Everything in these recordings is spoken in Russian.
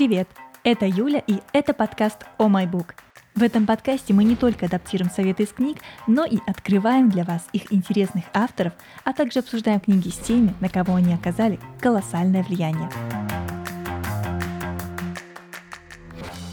Привет! Это Юля, и это подкаст «О май бук». В этом подкасте мы не только адаптируем советы из книг, но и открываем для вас их интересных авторов, а также обсуждаем книги с теми, на кого они оказали колоссальное влияние.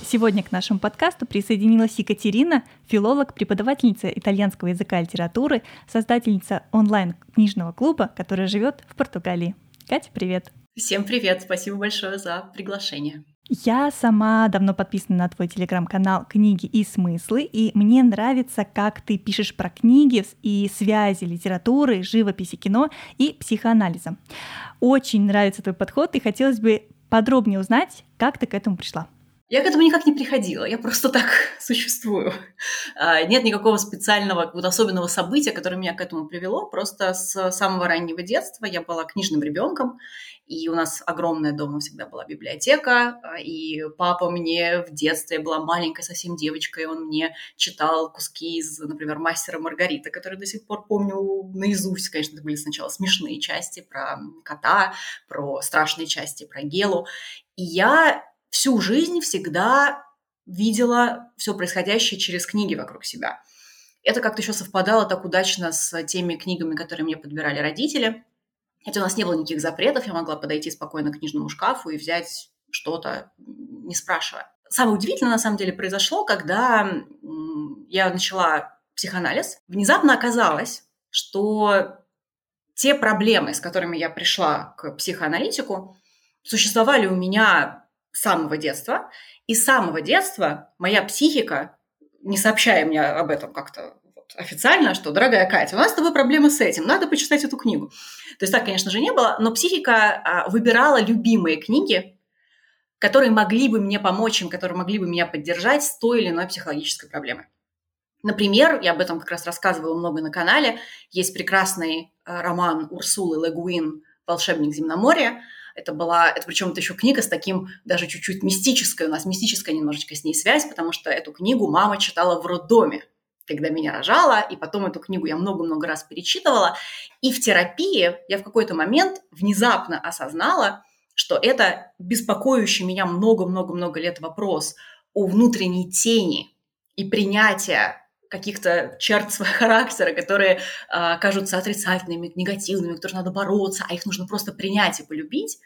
Сегодня к нашему подкасту присоединилась Екатерина, филолог, преподавательница итальянского языка и литературы, создательница онлайн-книжного клуба, который живет в Португалии. Катя, привет! Всем привет, спасибо большое за приглашение. Я сама давно подписана на твой телеграм-канал «Книги и смыслы», и мне нравится, как ты пишешь про книги и связи литературы, живописи, кино и психоанализа. Очень нравится твой подход, и хотелось бы подробнее узнать, как ты к этому пришла. Я к этому никак не приходила, я просто так существую. А, нет никакого специального, вот особенного события, которое меня к этому привело. Просто с самого раннего детства я была книжным ребенком, и у нас огромная дома всегда была библиотека, а, и папа мне в детстве, была маленькой совсем девочкой, он мне читал куски из, например, «Мастера Маргарита», которые до сих пор помню наизусть. Конечно, это были сначала смешные части про кота, про страшные части про Гелу. И я всю жизнь всегда видела все происходящее через книги вокруг себя. Это как-то еще совпадало так удачно с теми книгами, которые мне подбирали родители. Хотя у нас не было никаких запретов, я могла подойти спокойно к книжному шкафу и взять что-то, не спрашивая. Самое удивительное, на самом деле, произошло, когда я начала психоанализ. Внезапно оказалось, что те проблемы, с которыми я пришла к психоаналитику, существовали у меня самого детства. И с самого детства моя психика, не сообщая мне об этом как-то вот официально, что, дорогая Катя, у нас с тобой проблемы с этим, надо почитать эту книгу. То есть так, конечно же, не было, но психика а, выбирала любимые книги, которые могли бы мне помочь им, которые могли бы меня поддержать с той или иной психологической проблемой. Например, я об этом как раз рассказывала много на канале, есть прекрасный а, роман Урсулы Легуин «Волшебник земноморья», это была, это причем это еще книга с таким даже чуть-чуть мистической, у нас мистическая немножечко с ней связь, потому что эту книгу мама читала в роддоме, когда меня рожала, и потом эту книгу я много-много раз перечитывала. И в терапии я в какой-то момент внезапно осознала, что это беспокоящий меня много-много-много лет вопрос о внутренней тени и принятия каких-то черт своего характера, которые э, кажутся отрицательными, негативными, которые надо бороться, а их нужно просто принять и полюбить,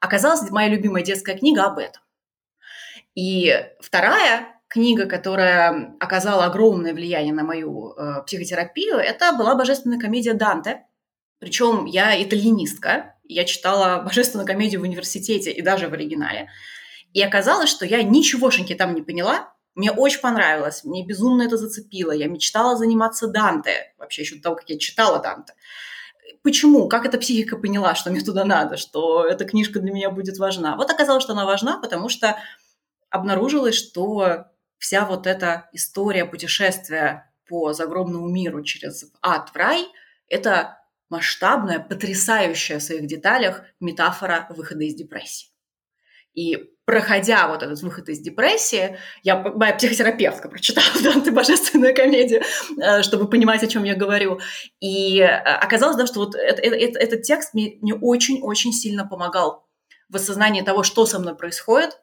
оказалась моя любимая детская книга об этом. И вторая книга, которая оказала огромное влияние на мою э, психотерапию, это была «Божественная комедия Данте». Причем я итальянистка, я читала «Божественную комедию» в университете и даже в оригинале. И оказалось, что я ничегошеньки там не поняла, мне очень понравилось, мне безумно это зацепило. Я мечтала заниматься Данте, вообще еще до того, как я читала Данте. Почему? Как эта психика поняла, что мне туда надо, что эта книжка для меня будет важна? Вот оказалось, что она важна, потому что обнаружилось, что вся вот эта история путешествия по загробному миру через ад в рай – это масштабная, потрясающая в своих деталях метафора выхода из депрессии. И проходя вот этот выход из депрессии, я, моя психотерапевтка прочитала Данте «Божественную комедию», э, чтобы понимать, о чем я говорю. И э, оказалось, да, что вот это, это, этот текст мне, очень-очень сильно помогал в осознании того, что со мной происходит,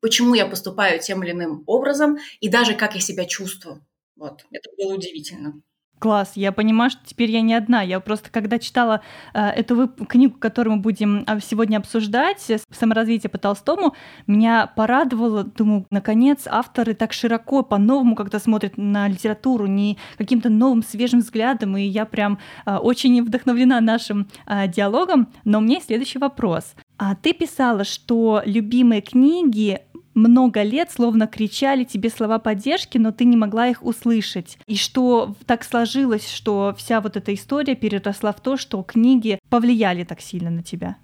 почему я поступаю тем или иным образом, и даже как я себя чувствую. Вот, это было удивительно. Класс, я понимаю, что теперь я не одна. Я просто, когда читала э, эту вып- книгу, которую мы будем а, сегодня обсуждать, «Саморазвитие по Толстому», меня порадовало, думаю, наконец, авторы так широко, по-новому когда смотрят на литературу, не каким-то новым, свежим взглядом, и я прям э, очень вдохновлена нашим э, диалогом. Но у меня есть следующий вопрос. А ты писала, что любимые книги много лет словно кричали тебе слова поддержки, но ты не могла их услышать. И что так сложилось, что вся вот эта история переросла в то, что книги повлияли так сильно на тебя?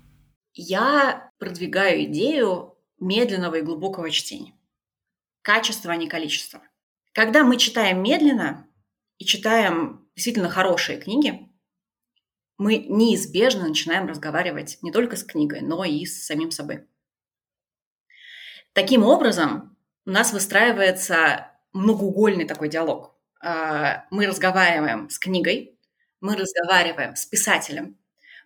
Я продвигаю идею медленного и глубокого чтения. Качество, а не количество. Когда мы читаем медленно и читаем действительно хорошие книги, мы неизбежно начинаем разговаривать не только с книгой, но и с самим собой. Таким образом, у нас выстраивается многоугольный такой диалог. А, мы разговариваем с книгой, мы разговариваем с писателем,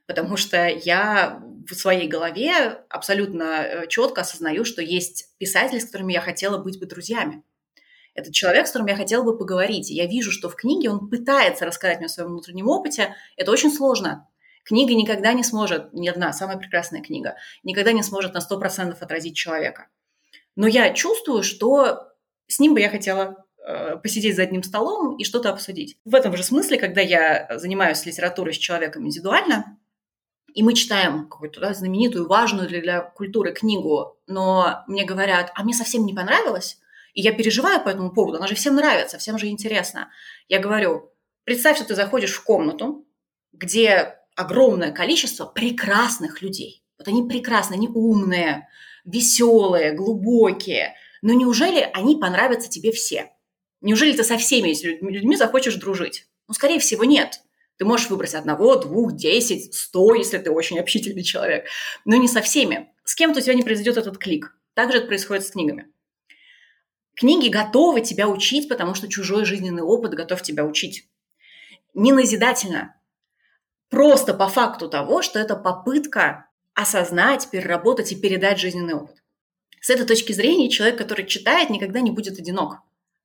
потому что я в своей голове абсолютно э, четко осознаю, что есть писатели, с которыми я хотела быть бы друзьями. Это человек, с которым я хотела бы поговорить. Я вижу, что в книге он пытается рассказать мне о своем внутреннем опыте. Это очень сложно. Книга никогда не сможет, ни одна, самая прекрасная книга, никогда не сможет на 100% отразить человека. Но я чувствую, что с ним бы я хотела э, посидеть за одним столом и что-то обсудить. В этом же смысле, когда я занимаюсь литературой с человеком индивидуально, и мы читаем какую-то да, знаменитую, важную для, для культуры книгу, но мне говорят, а мне совсем не понравилось, и я переживаю по этому поводу, она же всем нравится, всем же интересно. Я говорю, представь, что ты заходишь в комнату, где огромное количество прекрасных людей. Вот они прекрасные, они умные, веселые, глубокие. Но неужели они понравятся тебе все? Неужели ты со всеми этими людьми захочешь дружить? Ну, скорее всего, нет. Ты можешь выбрать одного, двух, десять, сто, если ты очень общительный человек. Но не со всеми. С кем-то у тебя не произойдет этот клик. Так же это происходит с книгами. Книги готовы тебя учить, потому что чужой жизненный опыт готов тебя учить. Не назидательно, просто по факту того, что это попытка осознать, переработать и передать жизненный опыт. С этой точки зрения человек, который читает, никогда не будет одинок,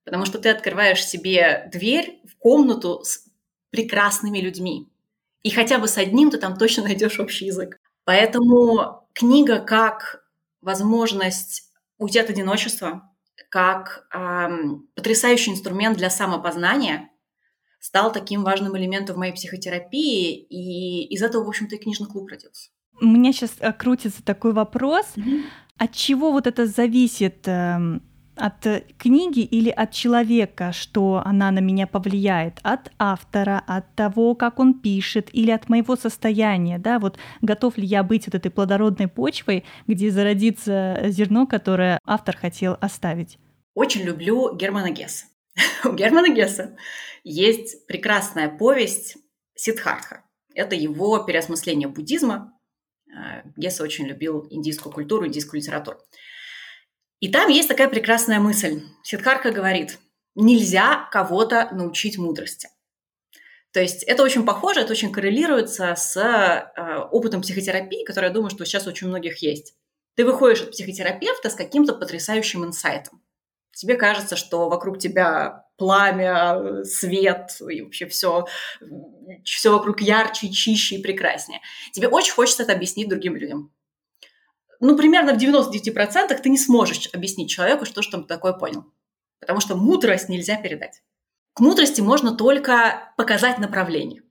потому что ты открываешь себе дверь в комнату с прекрасными людьми. И хотя бы с одним ты там точно найдешь общий язык. Поэтому книга как возможность уйти от одиночества, как эм, потрясающий инструмент для самопознания стал таким важным элементом в моей психотерапии, и из этого, в общем-то, и книжный клуб родился. У меня сейчас э, крутится такой вопрос. Mm-hmm. От чего вот это зависит? Эм, от э, книги или от человека, что она на меня повлияет, от автора, от того, как он пишет, или от моего состояния, да, вот готов ли я быть вот этой плодородной почвой, где зародится зерно, которое автор хотел оставить. Очень люблю Германа Гесса. У Германа Гесса есть прекрасная повесть Сиддхартха. Это его переосмысление буддизма. Э, Гесса очень любил индийскую культуру, индийскую литературу. И там есть такая прекрасная мысль. Сиддхарха говорит, нельзя кого-то научить мудрости. То есть это очень похоже, это очень коррелируется с э, опытом психотерапии, который, я думаю, что сейчас очень многих есть. Ты выходишь от психотерапевта с каким-то потрясающим инсайтом. Тебе кажется, что вокруг тебя пламя, свет и вообще все, все вокруг ярче, чище и прекраснее. Тебе очень хочется это объяснить другим людям ну, примерно в 99% ты не сможешь объяснить человеку, что же там такое понял. Потому что мудрость нельзя передать. К мудрости можно только показать направление.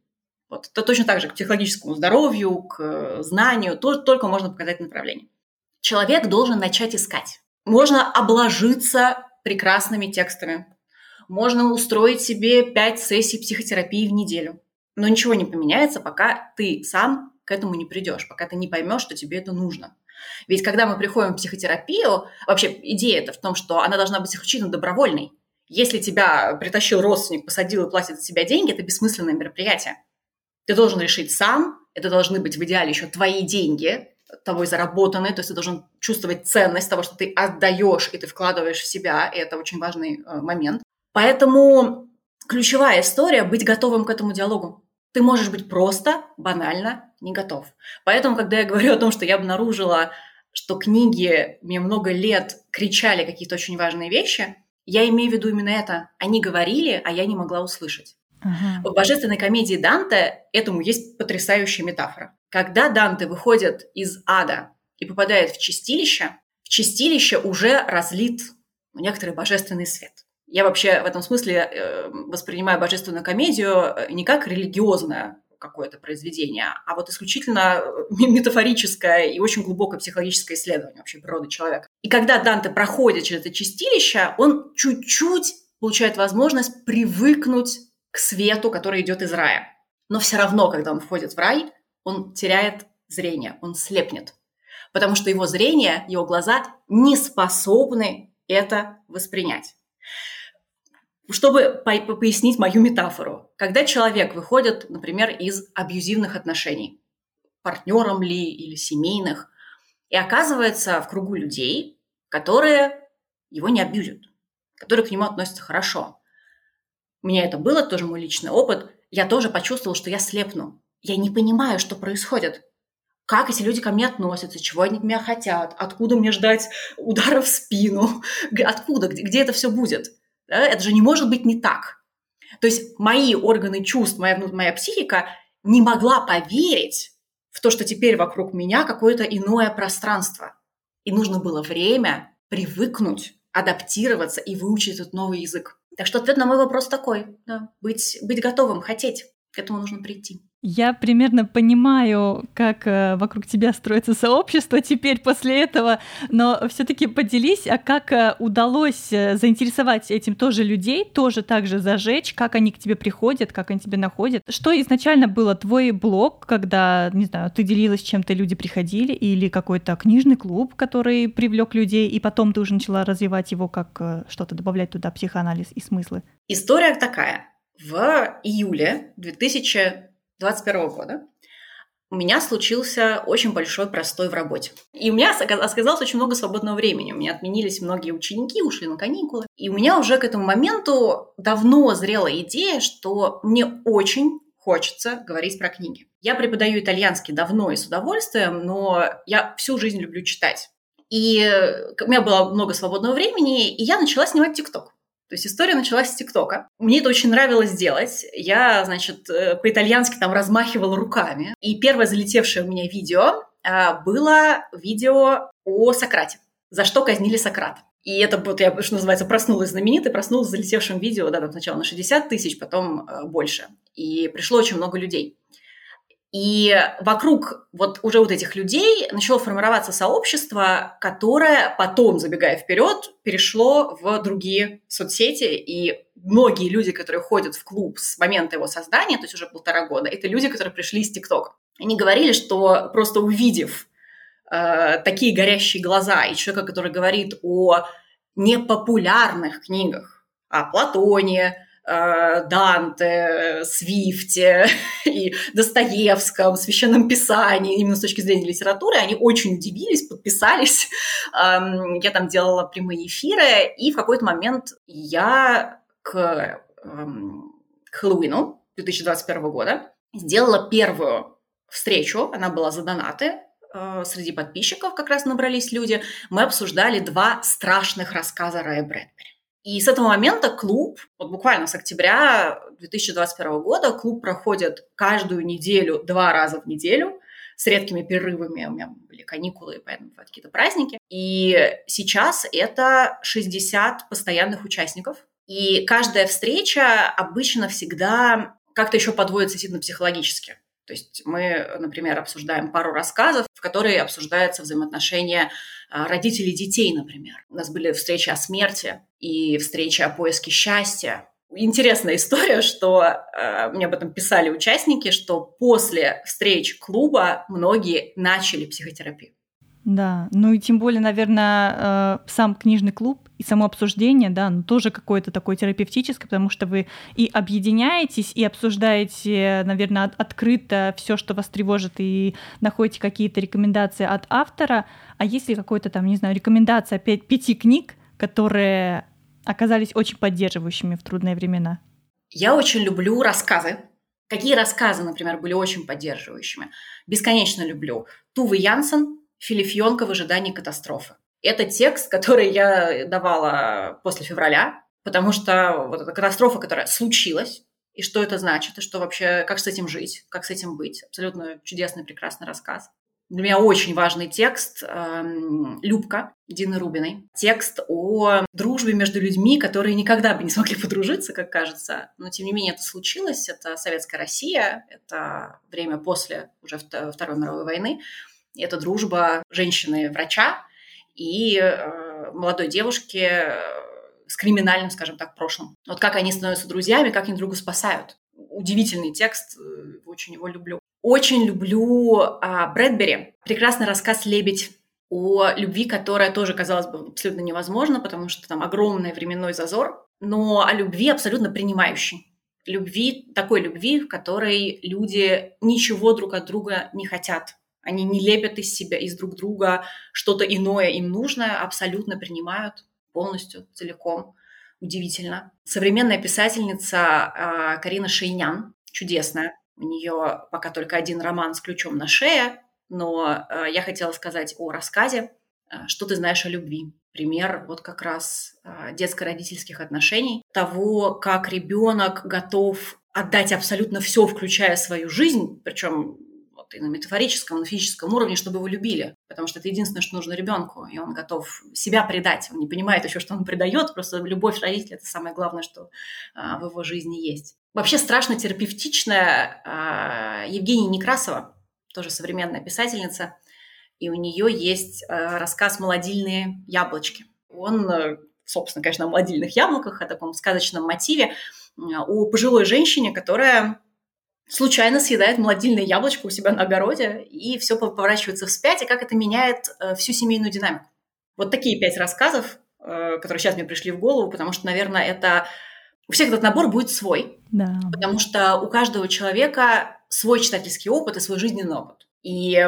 Вот. Это точно так же к психологическому здоровью, к знанию, тоже только можно показать направление. Человек должен начать искать. Можно обложиться прекрасными текстами. Можно устроить себе 5 сессий психотерапии в неделю. Но ничего не поменяется, пока ты сам к этому не придешь, пока ты не поймешь, что тебе это нужно. Ведь когда мы приходим в психотерапию, вообще идея это в том, что она должна быть исключительно добровольной. Если тебя притащил родственник, посадил и платит за тебя деньги, это бессмысленное мероприятие. Ты должен решить сам, это должны быть в идеале еще твои деньги, тобой заработанные, то есть ты должен чувствовать ценность того, что ты отдаешь и ты вкладываешь в себя, и это очень важный э, момент. Поэтому ключевая история – быть готовым к этому диалогу. Ты можешь быть просто, банально не готов. Поэтому, когда я говорю о том, что я обнаружила, что книги мне много лет кричали какие-то очень важные вещи, я имею в виду именно это. Они говорили, а я не могла услышать. Uh-huh. В божественной комедии Данте этому есть потрясающая метафора. Когда Данте выходит из ада и попадает в чистилище, в чистилище уже разлит некоторый божественный свет. Я вообще в этом смысле э, воспринимаю божественную комедию э, не как религиозное какое-то произведение, а вот исключительно э, метафорическое и очень глубокое психологическое исследование вообще природы человека. И когда Данте проходит через это чистилище, он чуть-чуть получает возможность привыкнуть к свету, который идет из рая. Но все равно, когда он входит в рай, он теряет зрение, он слепнет. Потому что его зрение, его глаза не способны это воспринять. Чтобы по пояснить мою метафору, когда человек выходит, например, из абьюзивных отношений, партнером ли или семейных, и оказывается в кругу людей, которые его не абьюзят, которые к нему относятся хорошо. У меня это было, тоже мой личный опыт. Я тоже почувствовала, что я слепну. Я не понимаю, что происходит. Как эти люди ко мне относятся, чего они от меня хотят, откуда мне ждать удара в спину, откуда, где, где это все будет. Это же не может быть не так. То есть мои органы чувств, моя, моя психика не могла поверить в то, что теперь вокруг меня какое-то иное пространство. И нужно было время привыкнуть, адаптироваться и выучить этот новый язык. Так что ответ на мой вопрос такой. Да, быть, быть готовым, хотеть. К этому нужно прийти. Я примерно понимаю, как э, вокруг тебя строится сообщество теперь после этого, но все-таки поделись, а как э, удалось э, заинтересовать этим тоже людей, тоже так же зажечь, как они к тебе приходят, как они тебя находят. Что изначально было твой блог, когда, не знаю, ты делилась чем-то, люди приходили, или какой-то книжный клуб, который привлек людей, и потом ты уже начала развивать его, как что-то добавлять туда, психоанализ и смыслы? История такая. В июле 2000 2021 года у меня случился очень большой простой в работе. И у меня оказалось очень много свободного времени. У меня отменились многие ученики, ушли на каникулы. И у меня уже к этому моменту давно зрела идея, что мне очень хочется говорить про книги. Я преподаю итальянский давно и с удовольствием, но я всю жизнь люблю читать. И у меня было много свободного времени, и я начала снимать ТикТок. То есть история началась с ТикТока. Мне это очень нравилось делать. Я, значит, э, по-итальянски там размахивала руками. И первое залетевшее у меня видео а, было видео о Сократе. За что казнили Сократа. И это вот я, что называется, проснулась знаменитой, проснулась залетевшим видео, да, там сначала на 60 тысяч, потом э, больше. И пришло очень много людей. И вокруг вот уже вот этих людей начало формироваться сообщество, которое потом, забегая вперед, перешло в другие соцсети. И многие люди, которые ходят в клуб с момента его создания, то есть уже полтора года, это люди, которые пришли из ТикТока. Они говорили, что просто увидев э, такие горящие глаза и человека, который говорит о непопулярных книгах, о Платоне, Данте, Свифте и Достоевском, Священном Писании, именно с точки зрения литературы, они очень удивились, подписались. Я там делала прямые эфиры, и в какой-то момент я к, эм, к Хэллоуину 2021 года сделала первую встречу, она была за донаты, э, среди подписчиков как раз набрались люди, мы обсуждали два страшных рассказа Рая Брэдбери. И с этого момента клуб, вот буквально с октября 2021 года, клуб проходит каждую неделю, два раза в неделю, с редкими перерывами. У меня были каникулы, поэтому какие-то праздники. И сейчас это 60 постоянных участников. И каждая встреча обычно всегда как-то еще подводится сильно психологически. То есть мы, например, обсуждаем пару рассказов, в которые обсуждаются взаимоотношения а, родителей детей, например. У нас были встречи о смерти и встречи о поиске счастья. Интересная история, что э, мне об этом писали участники, что после встреч клуба многие начали психотерапию. Да, ну и тем более, наверное, э, сам книжный клуб и само обсуждение, да, ну тоже какое-то такое терапевтическое, потому что вы и объединяетесь, и обсуждаете, наверное, открыто все, что вас тревожит, и находите какие-то рекомендации от автора. А есть ли какой-то там, не знаю, рекомендация пяти книг, которые оказались очень поддерживающими в трудные времена? Я очень люблю рассказы. Какие рассказы, например, были очень поддерживающими? Бесконечно люблю. Тувы Янсен Филифьонка в ожидании катастрофы. Это текст, который я давала после февраля, потому что вот эта катастрофа, которая случилась, и что это значит, и что вообще, как с этим жить, как с этим быть. Абсолютно чудесный, прекрасный рассказ. Для меня очень важный текст эм, «Любка» Дины Рубиной. Текст о дружбе между людьми, которые никогда бы не смогли подружиться, как кажется. Но, тем не менее, это случилось. Это советская Россия, это время после уже Второй мировой войны. Это дружба женщины-врача и э, молодой девушки э, с криминальным, скажем так, прошлым. Вот как они становятся друзьями, как они друга спасают. Удивительный текст, э, очень его люблю. Очень люблю э, Брэдбери. Прекрасный рассказ «Лебедь» о любви, которая тоже казалось бы абсолютно невозможна, потому что там огромный временной зазор, но о любви абсолютно принимающей. Любви, такой любви, в которой люди ничего друг от друга не хотят. Они не лепят из себя, из друг друга что-то иное им нужное, абсолютно принимают полностью, целиком. Удивительно. Современная писательница э, Карина Шейнян, чудесная, У нее пока только один роман с ключом на шее, но э, я хотела сказать о рассказе э, «Что ты знаешь о любви?» Пример вот как раз детско-родительских отношений, того, как ребенок готов отдать абсолютно все, включая свою жизнь, причем вот и на метафорическом, и на физическом уровне, чтобы его любили. Потому что это единственное, что нужно ребенку, и он готов себя предать. Он не понимает еще, что он предает, просто любовь родителя – это самое главное, что а, в его жизни есть. Вообще страшно терапевтичная а, Евгения Некрасова, тоже современная писательница, и у нее есть а, рассказ «Молодильные яблочки». Он, э, собственно, конечно, о молодильных яблоках, о таком сказочном мотиве, о пожилой женщине, которая случайно съедает молодильное яблочко у себя на огороде, и все поворачивается вспять, и как это меняет э, всю семейную динамику. Вот такие пять рассказов, э, которые сейчас мне пришли в голову, потому что, наверное, это у всех этот набор будет свой. Да. Потому что у каждого человека свой читательский опыт и свой жизненный опыт. И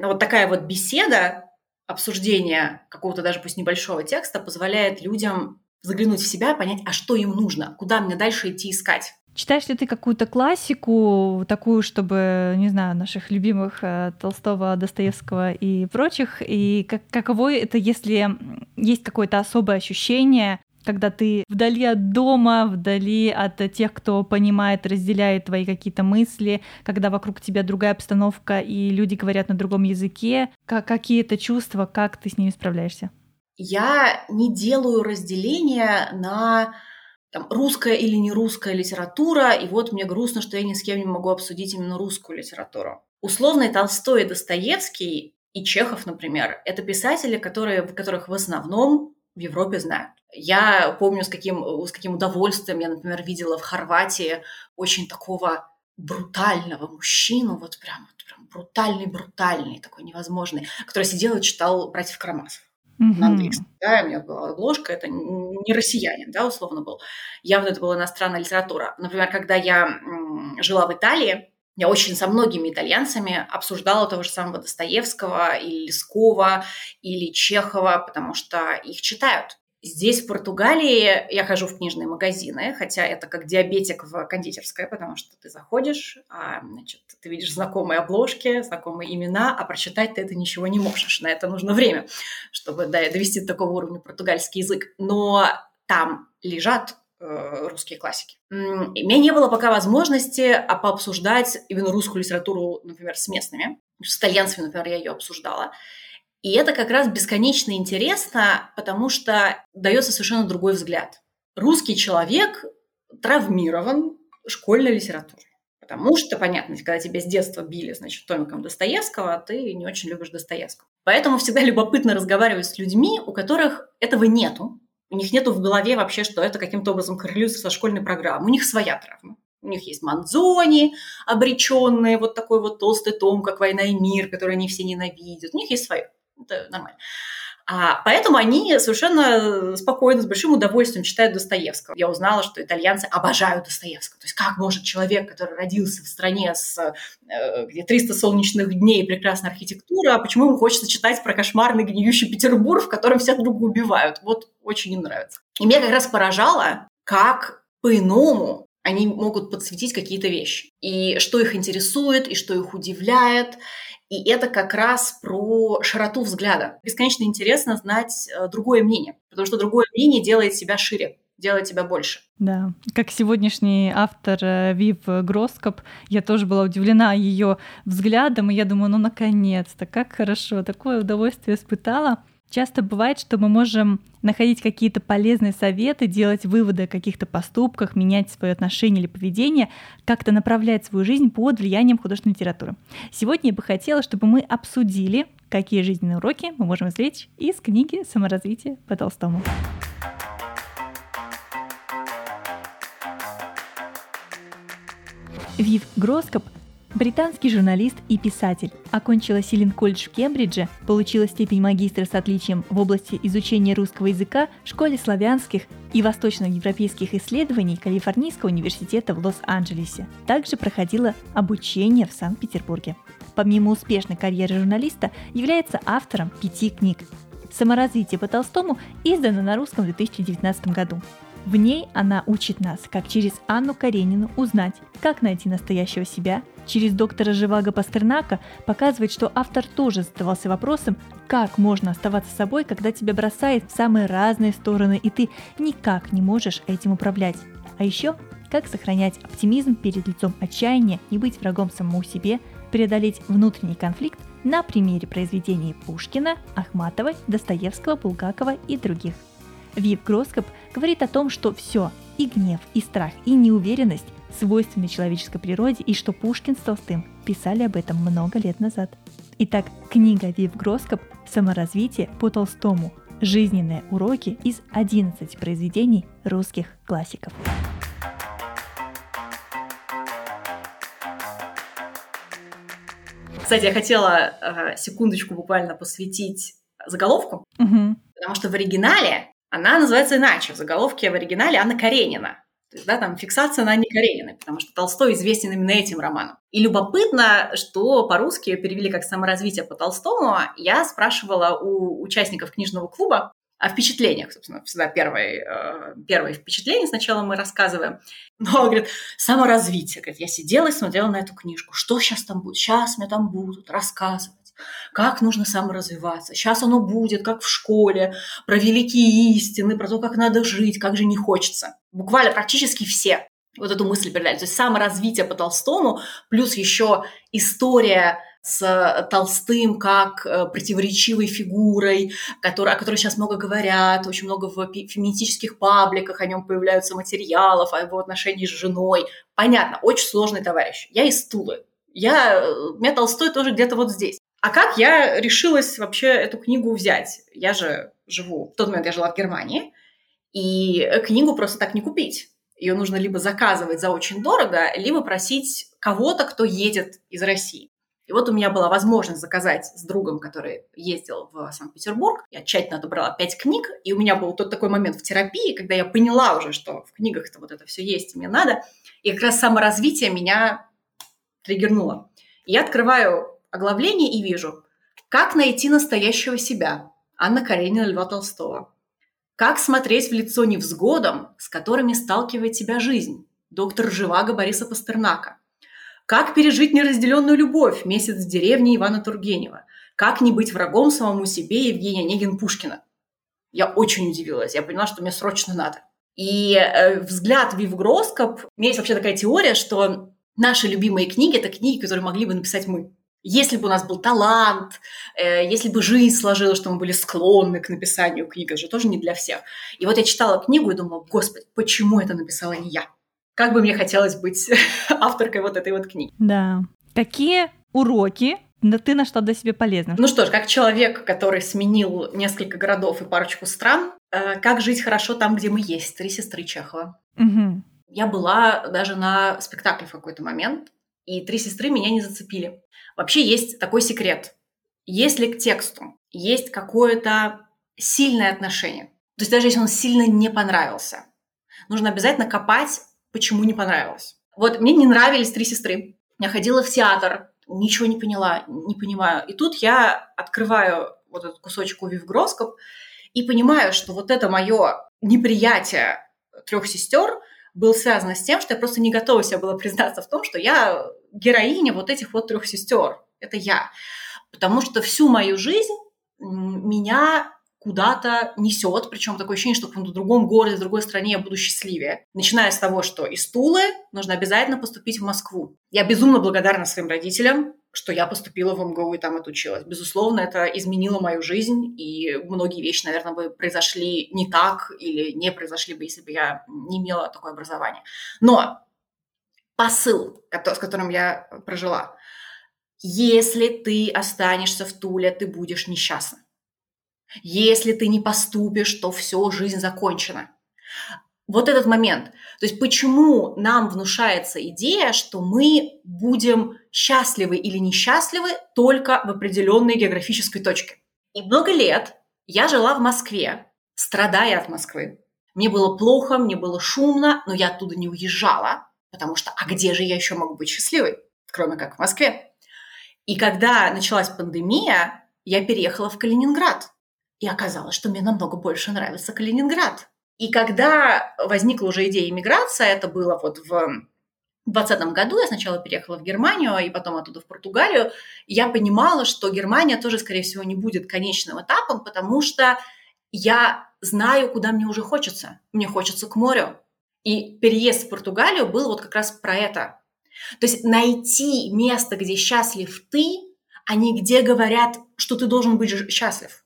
вот такая вот беседа, обсуждение какого-то даже пусть небольшого текста позволяет людям заглянуть в себя, понять, а что им нужно, куда мне дальше идти искать. Читаешь ли ты какую-то классику, такую, чтобы, не знаю, наших любимых э, Толстого, Достоевского и прочих? И как, каково это, если есть какое-то особое ощущение, когда ты вдали от дома, вдали от тех, кто понимает, разделяет твои какие-то мысли, когда вокруг тебя другая обстановка и люди говорят на другом языке, как, какие это чувства, как ты с ними справляешься? Я не делаю разделения на там, русская или не русская литература, и вот мне грустно, что я ни с кем не могу обсудить именно русскую литературу. Условный Толстой и Достоевский и Чехов, например, это писатели, которые, которых в основном в Европе знают. Я помню, с каким, с каким удовольствием я, например, видела в Хорватии очень такого брутального мужчину, вот прям, вот прям брутальный-брутальный, такой невозможный, который сидел и читал «Братьев Карамазов» mm-hmm. на английском. Да, у меня была обложка, это не россиянин, да, условно был. Явно это была иностранная литература. Например, когда я жила в Италии, я очень со многими итальянцами обсуждала того же самого Достоевского или Лескова или Чехова, потому что их читают. Здесь, в Португалии, я хожу в книжные магазины, хотя это как диабетик в кондитерское, потому что ты заходишь, а, значит, ты видишь знакомые обложки, знакомые имена, а прочитать ты это ничего не можешь. На это нужно время, чтобы да, довести до такого уровня португальский язык. Но там лежат э, русские классики. У меня не было пока возможности а, пообсуждать именно русскую литературу, например, с местными. С итальянцами, например, я ее обсуждала. И это как раз бесконечно интересно, потому что дается совершенно другой взгляд. Русский человек травмирован школьной литературой. Потому что, понятно, когда тебя с детства били, значит, томиком Достоевского, ты не очень любишь Достоевского. Поэтому всегда любопытно разговаривать с людьми, у которых этого нету. У них нету в голове вообще, что это каким-то образом коррелируется со школьной программой. У них своя травма. У них есть Манзони, обреченные, вот такой вот толстый том, как «Война и мир», который они все ненавидят. У них есть свое это нормально. А, поэтому они совершенно спокойно, с большим удовольствием читают Достоевского. Я узнала, что итальянцы обожают Достоевского. То есть как может человек, который родился в стране с э, где 300 солнечных дней и прекрасная архитектура, а почему ему хочется читать про кошмарный гниющий Петербург, в котором все друг друга убивают? Вот очень им нравится. И меня как раз поражало, как по-иному они могут подсветить какие-то вещи. И что их интересует, и что их удивляет, и это как раз про широту взгляда. Бесконечно интересно знать э, другое мнение, потому что другое мнение делает себя шире делает тебя больше. Да, как сегодняшний автор э, Вив Гроскоп, я тоже была удивлена ее взглядом, и я думаю, ну наконец-то, как хорошо, такое удовольствие испытала. Часто бывает, что мы можем находить какие-то полезные советы, делать выводы о каких-то поступках, менять свое отношение или поведение, как-то направлять свою жизнь под влиянием художественной литературы. Сегодня я бы хотела, чтобы мы обсудили, какие жизненные уроки мы можем извлечь из книги «Саморазвитие по Толстому». Вив Гроскоп Британский журналист и писатель. Окончила Силин-колледж в Кембридже, получила степень магистра с отличием в области изучения русского языка в Школе славянских и восточноевропейских исследований Калифорнийского университета в Лос-Анджелесе. Также проходила обучение в Санкт-Петербурге. Помимо успешной карьеры журналиста, является автором пяти книг. «Саморазвитие по Толстому» издано на русском в 2019 году. В ней она учит нас, как через Анну Каренину узнать, как найти настоящего себя. Через доктора Живаго Пастернака показывает, что автор тоже задавался вопросом, как можно оставаться собой, когда тебя бросает в самые разные стороны, и ты никак не можешь этим управлять. А еще, как сохранять оптимизм перед лицом отчаяния, не быть врагом самому себе, преодолеть внутренний конфликт на примере произведений Пушкина, Ахматовой, Достоевского, Булгакова и других. Вив Гроскоп говорит о том, что все, и гнев, и страх, и неуверенность свойственны человеческой природе, и что Пушкин с Толстым писали об этом много лет назад. Итак, книга Вив Гроскоп «Саморазвитие по Толстому. Жизненные уроки» из 11 произведений русских классиков. Кстати, я хотела э, секундочку буквально посвятить заголовку, угу. потому что в оригинале она называется иначе. В заголовке в оригинале Анна Каренина. Да, там фиксация на Анне Карениной, потому что Толстой известен именно этим романом. И любопытно, что по-русски перевели как «Саморазвитие по Толстому». Я спрашивала у участников книжного клуба о впечатлениях, собственно, всегда первое, э, первое впечатление сначала мы рассказываем. Но, говорит, саморазвитие. Говорит, я сидела и смотрела на эту книжку. Что сейчас там будет? Сейчас мне там будут рассказывать как нужно саморазвиваться. Сейчас оно будет, как в школе, про великие истины, про то, как надо жить, как же не хочется. Буквально практически все вот эту мысль передали. То есть саморазвитие по Толстому, плюс еще история с Толстым как э, противоречивой фигурой, который, о которой сейчас много говорят, очень много в феминистических пабликах о нем появляются материалов, о его отношении с женой. Понятно, очень сложный товарищ. Я из Тулы. Я, э, у меня Толстой тоже где-то вот здесь. А как я решилась вообще эту книгу взять? Я же живу, в тот момент я жила в Германии, и книгу просто так не купить. Ее нужно либо заказывать за очень дорого, либо просить кого-то, кто едет из России. И вот у меня была возможность заказать с другом, который ездил в Санкт-Петербург. Я тщательно отобрала пять книг, и у меня был тот такой момент в терапии, когда я поняла уже, что в книгах-то вот это все есть, и мне надо. И как раз саморазвитие меня триггернуло. И я открываю оглавление и вижу «Как найти настоящего себя» Анна Каренина Льва Толстого. «Как смотреть в лицо невзгодам, с которыми сталкивает тебя жизнь» доктор Живаго Бориса Пастернака. «Как пережить неразделенную любовь» месяц в деревне Ивана Тургенева. «Как не быть врагом самому себе» Евгения Онегин Пушкина. Я очень удивилась. Я поняла, что мне срочно надо. И э, взгляд Вив Гроскоп, у меня есть вообще такая теория, что наши любимые книги – это книги, которые могли бы написать мы. Если бы у нас был талант, э, если бы жизнь сложилась, что мы были склонны к написанию книг, это же тоже не для всех. И вот я читала книгу и думала, господи, почему это написала не я? Как бы мне хотелось быть авторкой вот этой вот книги. Да. Какие уроки но ты нашла для себя полезным. Ну что ж, как человек, который сменил несколько городов и парочку стран, э, как жить хорошо там, где мы есть? Три сестры Чехова. Угу. Я была даже на спектакле в какой-то момент, и три сестры меня не зацепили. Вообще есть такой секрет. Если к тексту есть какое-то сильное отношение, то есть даже если он сильно не понравился, нужно обязательно копать, почему не понравилось. Вот мне не нравились три сестры. Я ходила в театр, ничего не поняла, не понимаю. И тут я открываю вот этот кусочек у Вивгроскоп и понимаю, что вот это мое неприятие трех сестер был связан с тем, что я просто не готова себе была признаться в том, что я героиня вот этих вот трех сестер. Это я. Потому что всю мою жизнь меня куда-то несет, причем такое ощущение, что в другом городе, в другой стране я буду счастливее. Начиная с того, что из Тулы нужно обязательно поступить в Москву. Я безумно благодарна своим родителям, что я поступила в МГУ и там отучилась. Безусловно, это изменило мою жизнь, и многие вещи, наверное, бы произошли не так или не произошли бы, если бы я не имела такое образование. Но посыл, с которым я прожила, если ты останешься в Туле, ты будешь несчастна. Если ты не поступишь, то все, жизнь закончена. Вот этот момент. То есть почему нам внушается идея, что мы будем счастливы или несчастливы только в определенной географической точке. И много лет я жила в Москве, страдая от Москвы. Мне было плохо, мне было шумно, но я оттуда не уезжала, потому что а где же я еще могу быть счастливой, кроме как в Москве? И когда началась пандемия, я переехала в Калининград. И оказалось, что мне намного больше нравится Калининград. И когда возникла уже идея иммиграции, это было вот в 2020 году я сначала переехала в Германию, и потом оттуда в Португалию, я понимала, что Германия тоже, скорее всего, не будет конечным этапом, потому что я знаю, куда мне уже хочется. Мне хочется к морю. И переезд в Португалию был вот как раз про это. То есть найти место, где счастлив ты, а не где говорят, что ты должен быть счастлив.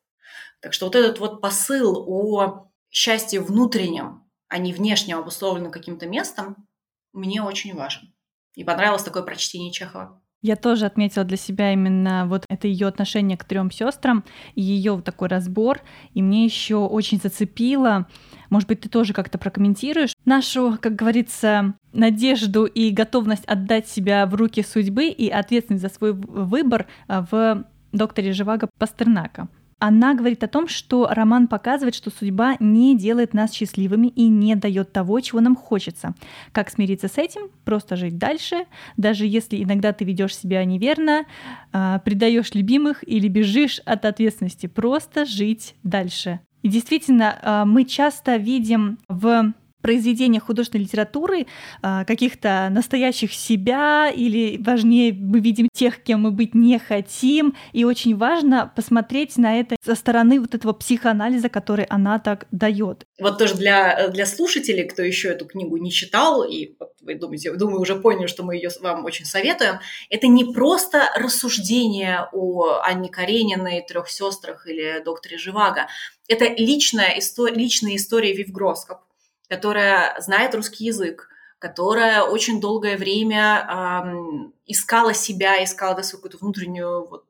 Так что вот этот вот посыл о счастье внутреннем, а не внешнем обусловленном каким-то местом, мне очень важен. И понравилось такое прочтение Чехова. Я тоже отметила для себя именно вот это ее отношение к трем сестрам, ее вот такой разбор, и мне еще очень зацепило, может быть, ты тоже как-то прокомментируешь нашу, как говорится, надежду и готовность отдать себя в руки судьбы и ответственность за свой выбор а, в докторе Живаго Пастернака. Она говорит о том, что роман показывает, что судьба не делает нас счастливыми и не дает того, чего нам хочется. Как смириться с этим? Просто жить дальше, даже если иногда ты ведешь себя неверно, э, предаешь любимых или бежишь от ответственности. Просто жить дальше. И действительно, э, мы часто видим в произведениях художественной литературы а, каких-то настоящих себя или важнее мы видим тех, кем мы быть не хотим. И очень важно посмотреть на это со стороны вот этого психоанализа, который она так дает. Вот тоже для, для слушателей, кто еще эту книгу не читал, и вы думаете, думаю, уже поняли, что мы ее вам очень советуем, это не просто рассуждение о Анне Карениной, трех сестрах или докторе Живаго. Это личная история, личная история Вивгроскоп которая знает русский язык, которая очень долгое время эм, искала себя, искала да, свою какую-то внутреннюю, вот,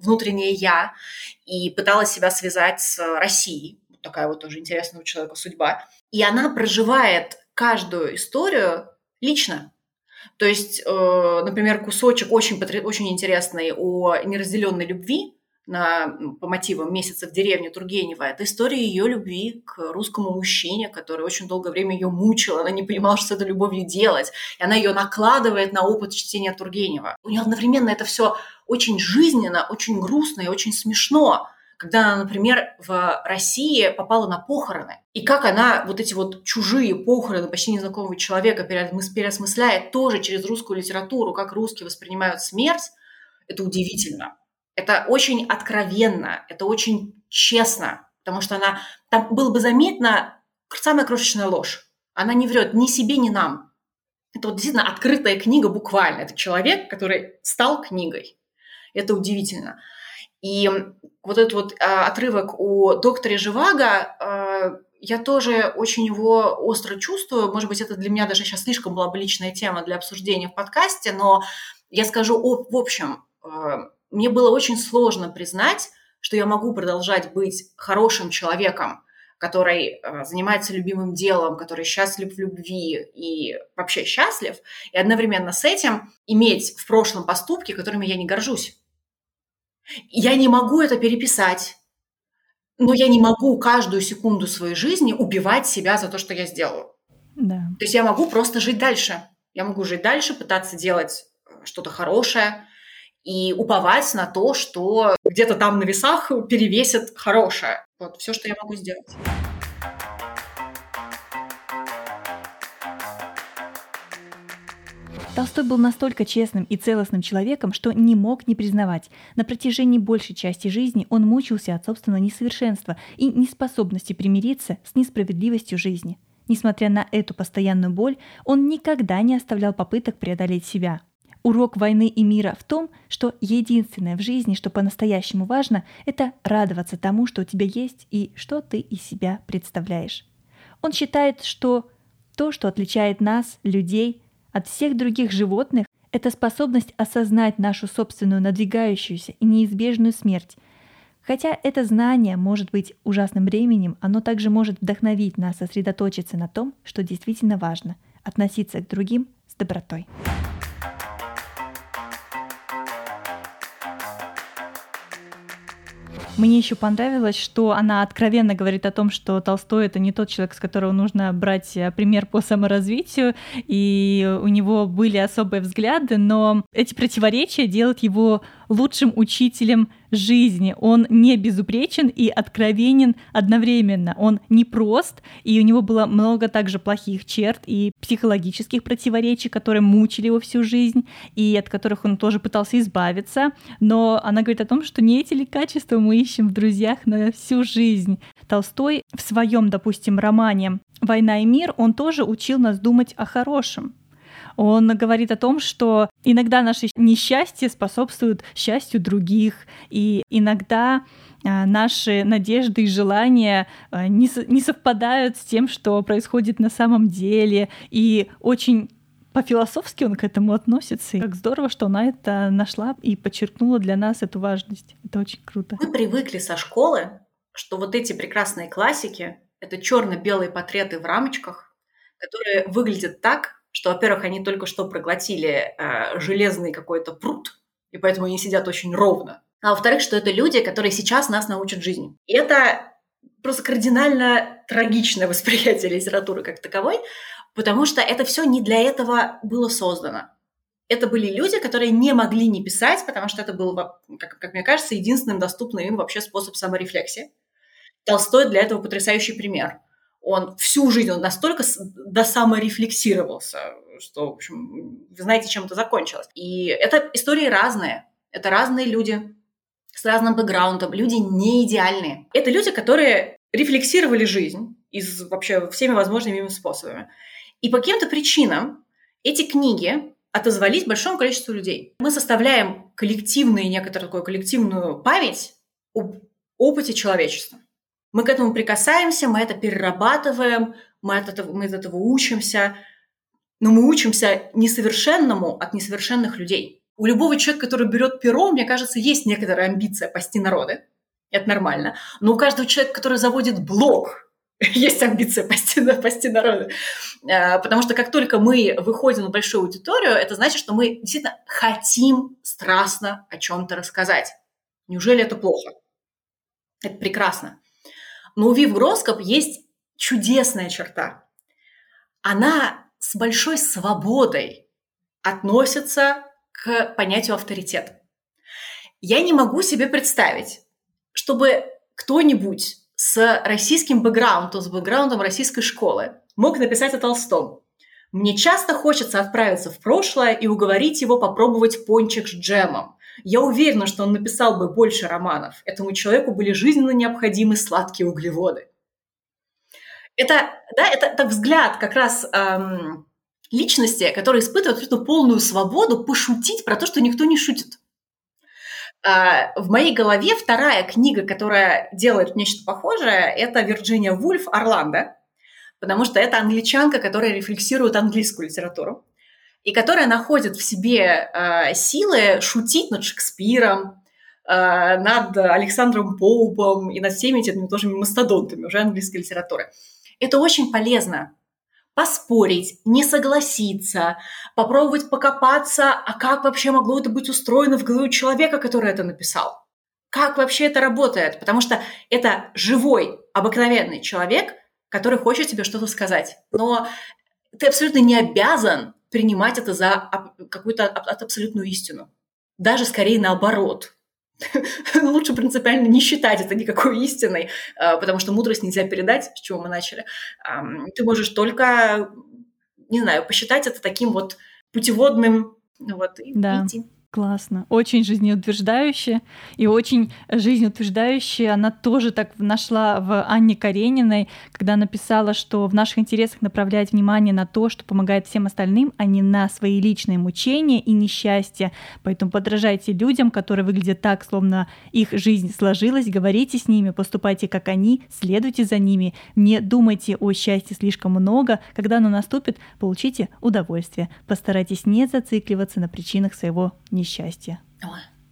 внутреннее «я» и пыталась себя связать с Россией. Вот такая вот тоже интересная у человека судьба. И она проживает каждую историю лично. То есть, э, например, кусочек очень, очень интересный о неразделенной любви, на, по мотивам «Месяца в деревне» Тургенева, это история ее любви к русскому мужчине, который очень долгое время ее мучил, она не понимала, что это любовью делать, и она ее накладывает на опыт чтения Тургенева. У нее одновременно это все очень жизненно, очень грустно и очень смешно, когда она, например, в России попала на похороны. И как она вот эти вот чужие похороны почти незнакомого человека переосмысляет тоже через русскую литературу, как русские воспринимают смерть, это удивительно. Это очень откровенно, это очень честно, потому что она там было бы заметно самая крошечная ложь. Она не врет ни себе, ни нам. Это вот действительно открытая книга буквально. Это человек, который стал книгой. Это удивительно. И вот этот вот а, отрывок о докторе Живаго, а, я тоже очень его остро чувствую. Может быть, это для меня даже сейчас слишком была бы личная тема для обсуждения в подкасте, но я скажу о, в общем. А, мне было очень сложно признать, что я могу продолжать быть хорошим человеком, который э, занимается любимым делом, который счастлив в любви и вообще счастлив, и одновременно с этим иметь в прошлом поступки, которыми я не горжусь. Я не могу это переписать, но я не могу каждую секунду своей жизни убивать себя за то, что я сделаю. Да. То есть я могу просто жить дальше. Я могу жить дальше, пытаться делать э, что-то хорошее, и уповать на то, что где-то там на весах перевесит хорошее. Вот все, что я могу сделать. Толстой был настолько честным и целостным человеком, что не мог не признавать. На протяжении большей части жизни он мучился от собственного несовершенства и неспособности примириться с несправедливостью жизни. Несмотря на эту постоянную боль, он никогда не оставлял попыток преодолеть себя. Урок войны и мира в том, что единственное в жизни, что по-настоящему важно, это радоваться тому, что у тебя есть и что ты из себя представляешь. Он считает, что то, что отличает нас, людей, от всех других животных, это способность осознать нашу собственную надвигающуюся и неизбежную смерть. Хотя это знание может быть ужасным бременем, оно также может вдохновить нас сосредоточиться на том, что действительно важно – относиться к другим с добротой. Мне еще понравилось, что она откровенно говорит о том, что Толстой это не тот человек, с которого нужно брать э, пример по саморазвитию, и у него были особые взгляды, но эти противоречия делают его лучшим учителем жизни. Он не безупречен и откровенен одновременно. Он непрост, и у него было много также плохих черт и психологических противоречий, которые мучили его всю жизнь, и от которых он тоже пытался избавиться. Но она говорит о том, что не эти ли качества мы ищем в друзьях на всю жизнь. Толстой в своем, допустим, романе «Война и мир» он тоже учил нас думать о хорошем. Он говорит о том, что иногда наше несчастье способствует счастью других, и иногда а, наши надежды и желания а, не, не совпадают с тем, что происходит на самом деле, и очень по-философски он к этому относится. И как здорово, что она это нашла и подчеркнула для нас эту важность. Это очень круто. Мы привыкли со школы, что вот эти прекрасные классики — это черно-белые портреты в рамочках, которые выглядят так, что, во-первых, они только что проглотили э, железный какой-то пруд, и поэтому они сидят очень ровно. А во-вторых, что это люди, которые сейчас нас научат жизни. И это просто кардинально трагичное восприятие литературы как таковой, потому что это все не для этого было создано. Это были люди, которые не могли не писать, потому что это был, как, как мне кажется, единственным доступным им вообще способ саморефлексии. Толстой для этого потрясающий пример он всю жизнь, он настолько до саморефлексировался, что, в общем, вы знаете, чем это закончилось. И это истории разные. Это разные люди с разным бэкграундом, люди не идеальные. Это люди, которые рефлексировали жизнь из вообще всеми возможными способами. И по каким-то причинам эти книги отозвались большому количеству людей. Мы составляем коллективную, некоторую такую коллективную память об опыте человечества. Мы к этому прикасаемся, мы это перерабатываем, мы от этого, мы от этого учимся, но мы учимся несовершенному от несовершенных людей. У любого человека, который берет перо, мне кажется, есть некоторая амбиция пасти народы. Это нормально. Но у каждого человека, который заводит блог, есть амбиция пасти, пасти народы. А, потому что как только мы выходим на большую аудиторию, это значит, что мы действительно хотим страстно о чем-то рассказать. Неужели это плохо? Это прекрасно. Но у Вив Гроскоп есть чудесная черта. Она с большой свободой относится к понятию авторитет. Я не могу себе представить, чтобы кто-нибудь с российским бэкграундом, с бэкграундом российской школы мог написать о Толстом. Мне часто хочется отправиться в прошлое и уговорить его попробовать пончик с джемом. Я уверена, что он написал бы больше романов. Этому человеку были жизненно необходимы сладкие углеводы. Это, да, это, это взгляд как раз эм, личности, которая испытывает эту полную свободу пошутить про то, что никто не шутит. Э, в моей голове вторая книга, которая делает нечто похожее, это Вирджиния Вульф «Орландо», потому что это англичанка, которая рефлексирует английскую литературу и которая находит в себе э, силы шутить над Шекспиром, э, над Александром Поупом и над всеми этими тоже мастодонтами уже английской литературы. Это очень полезно. Поспорить, не согласиться, попробовать покопаться, а как вообще могло это быть устроено в голове человека, который это написал. Как вообще это работает? Потому что это живой, обыкновенный человек, который хочет тебе что-то сказать. Но ты абсолютно не обязан принимать это за какую-то абсолютную истину. Даже скорее наоборот. Лучше принципиально не считать это никакой истиной, а, потому что мудрость нельзя передать, с чего мы начали. Ты можешь только, не знаю, посчитать это таким вот путеводным, вот, и да. идти. Классно. Очень жизнеутверждающе. И очень жизнеутверждающе она тоже так нашла в Анне Карениной, когда написала, что в наших интересах направлять внимание на то, что помогает всем остальным, а не на свои личные мучения и несчастья. Поэтому подражайте людям, которые выглядят так, словно их жизнь сложилась, говорите с ними, поступайте как они, следуйте за ними, не думайте о счастье слишком много. Когда оно наступит, получите удовольствие. Постарайтесь не зацикливаться на причинах своего несчастья несчастья.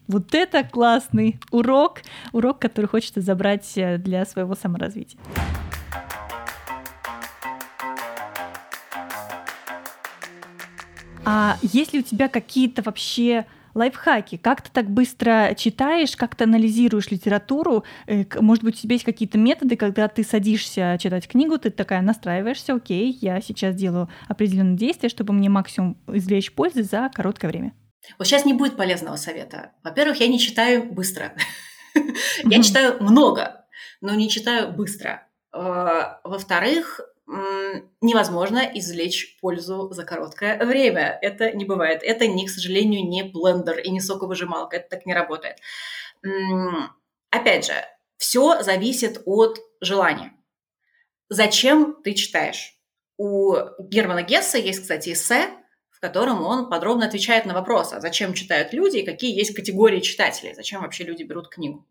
Вот это классный урок, урок, который хочется забрать э, для своего саморазвития. А есть ли у тебя какие-то вообще лайфхаки? Как ты так быстро читаешь, как ты анализируешь литературу? Э, может быть, у тебя есть какие-то методы, когда ты садишься читать книгу, ты такая настраиваешься, окей, я сейчас делаю определенные действия, чтобы мне максимум извлечь пользы за короткое время. Вот сейчас не будет полезного совета. Во-первых, я не читаю быстро. Я читаю много, но не читаю быстро. Э, во-вторых, невозможно извлечь пользу за короткое время. Это не бывает. Это, не, к сожалению, не блендер и не соковыжималка. Это так не работает. Опять же, все зависит от желания. Зачем ты читаешь? У Германа Гесса есть, кстати, эссе, котором он подробно отвечает на вопрос, а зачем читают люди и какие есть категории читателей, зачем вообще люди берут книгу.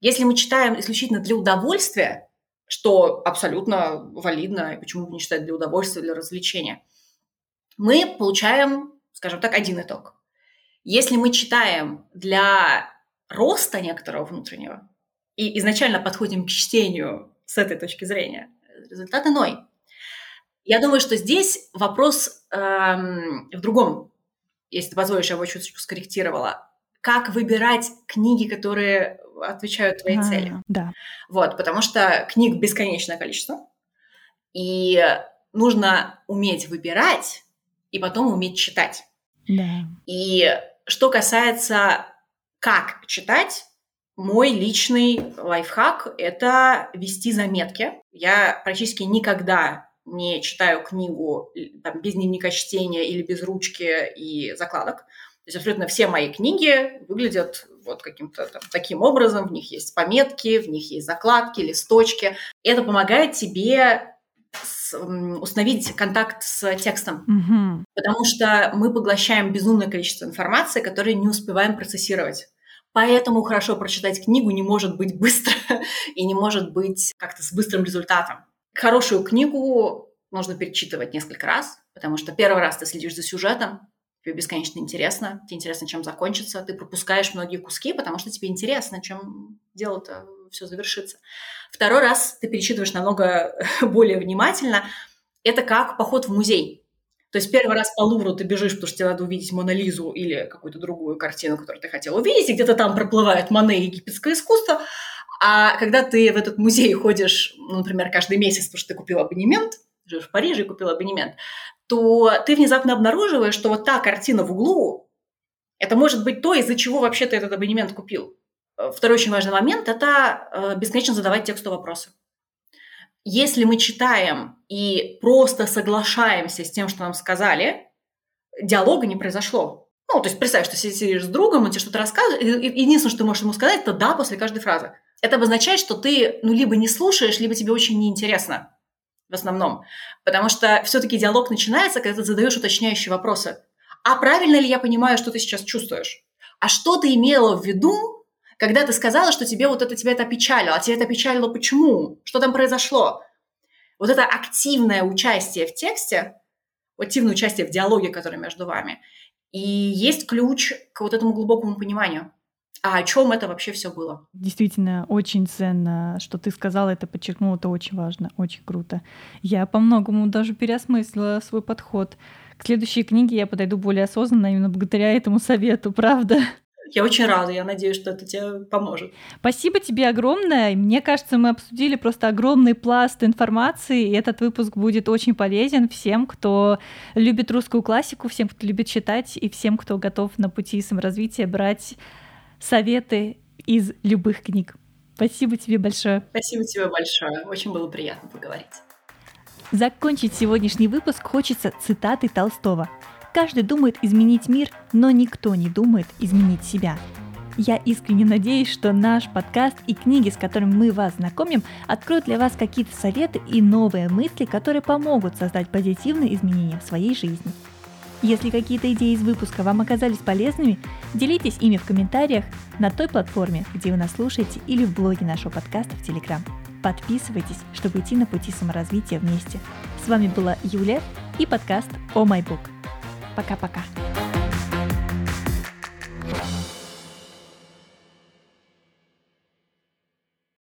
Если мы читаем исключительно для удовольствия, что абсолютно валидно, и почему бы не читать для удовольствия, для развлечения, мы получаем, скажем так, один итог. Если мы читаем для роста некоторого внутреннего и изначально подходим к чтению с этой точки зрения, результат иной. Я думаю, что здесь вопрос эм, в другом. Если ты позволишь, я его чуть-чуть скорректировала. Как выбирать книги, которые отвечают твоей а, цели. Да. Вот, потому что книг бесконечное количество, и нужно уметь выбирать и потом уметь читать. Да. И что касается как читать, мой личный лайфхак – это вести заметки. Я практически никогда не читаю книгу там, без дневника чтения или без ручки и закладок. То есть абсолютно все мои книги выглядят вот каким-то там, таким образом, в них есть пометки, в них есть закладки, листочки. Это помогает тебе с, установить контакт с текстом, mm-hmm. потому что мы поглощаем безумное количество информации, которую не успеваем процессировать. Поэтому хорошо прочитать книгу не может быть быстро и не может быть как-то с быстрым результатом. Хорошую книгу нужно перечитывать несколько раз, потому что первый раз ты следишь за сюжетом, тебе бесконечно интересно, тебе интересно, чем закончится, ты пропускаешь многие куски, потому что тебе интересно, чем дело-то все завершится. Второй раз ты перечитываешь намного более внимательно. Это как поход в музей. То есть первый раз по Лувру ты бежишь, потому что тебе надо увидеть Монолизу или какую-то другую картину, которую ты хотел увидеть, и где-то там проплывает Мане и египетское искусство. А когда ты в этот музей ходишь, ну, например, каждый месяц, потому что ты купил абонемент, живешь в Париже и купил абонемент, то ты внезапно обнаруживаешь, что вот та картина в углу, это может быть то, из-за чего вообще ты этот абонемент купил. Второй очень важный момент – это э, бесконечно задавать тексту вопросы. Если мы читаем и просто соглашаемся с тем, что нам сказали, диалога не произошло. Ну, то есть представь, что сидишь с другом, он тебе что-то рассказывает, и единственное, что ты можешь ему сказать, это «да» после каждой фразы. Это обозначает, что ты, ну, либо не слушаешь, либо тебе очень неинтересно в основном. Потому что все-таки диалог начинается, когда ты задаешь уточняющие вопросы. А правильно ли я понимаю, что ты сейчас чувствуешь? А что ты имела в виду, когда ты сказала, что тебе вот это тебя это опечалило? А тебе это опечалило почему? Что там произошло? Вот это активное участие в тексте, активное участие в диалоге, который между вами, и есть ключ к вот этому глубокому пониманию а о чем это вообще все было. Действительно, очень ценно, что ты сказала, это подчеркнула, это очень важно, очень круто. Я по многому даже переосмыслила свой подход. К следующей книге я подойду более осознанно именно благодаря этому совету, правда? Я очень рада, я надеюсь, что это тебе поможет. Спасибо тебе огромное. Мне кажется, мы обсудили просто огромный пласт информации, и этот выпуск будет очень полезен всем, кто любит русскую классику, всем, кто любит читать, и всем, кто готов на пути саморазвития брать советы из любых книг. Спасибо тебе большое. Спасибо тебе большое. Очень было приятно поговорить. Закончить сегодняшний выпуск хочется цитатой Толстого. Каждый думает изменить мир, но никто не думает изменить себя. Я искренне надеюсь, что наш подкаст и книги, с которыми мы вас знакомим, откроют для вас какие-то советы и новые мысли, которые помогут создать позитивные изменения в своей жизни. Если какие-то идеи из выпуска вам оказались полезными, делитесь ими в комментариях на той платформе, где вы нас слушаете, или в блоге нашего подкаста в Телеграм. Подписывайтесь, чтобы идти на пути саморазвития вместе. С вами была Юля и подкаст «О oh My Book». Пока-пока.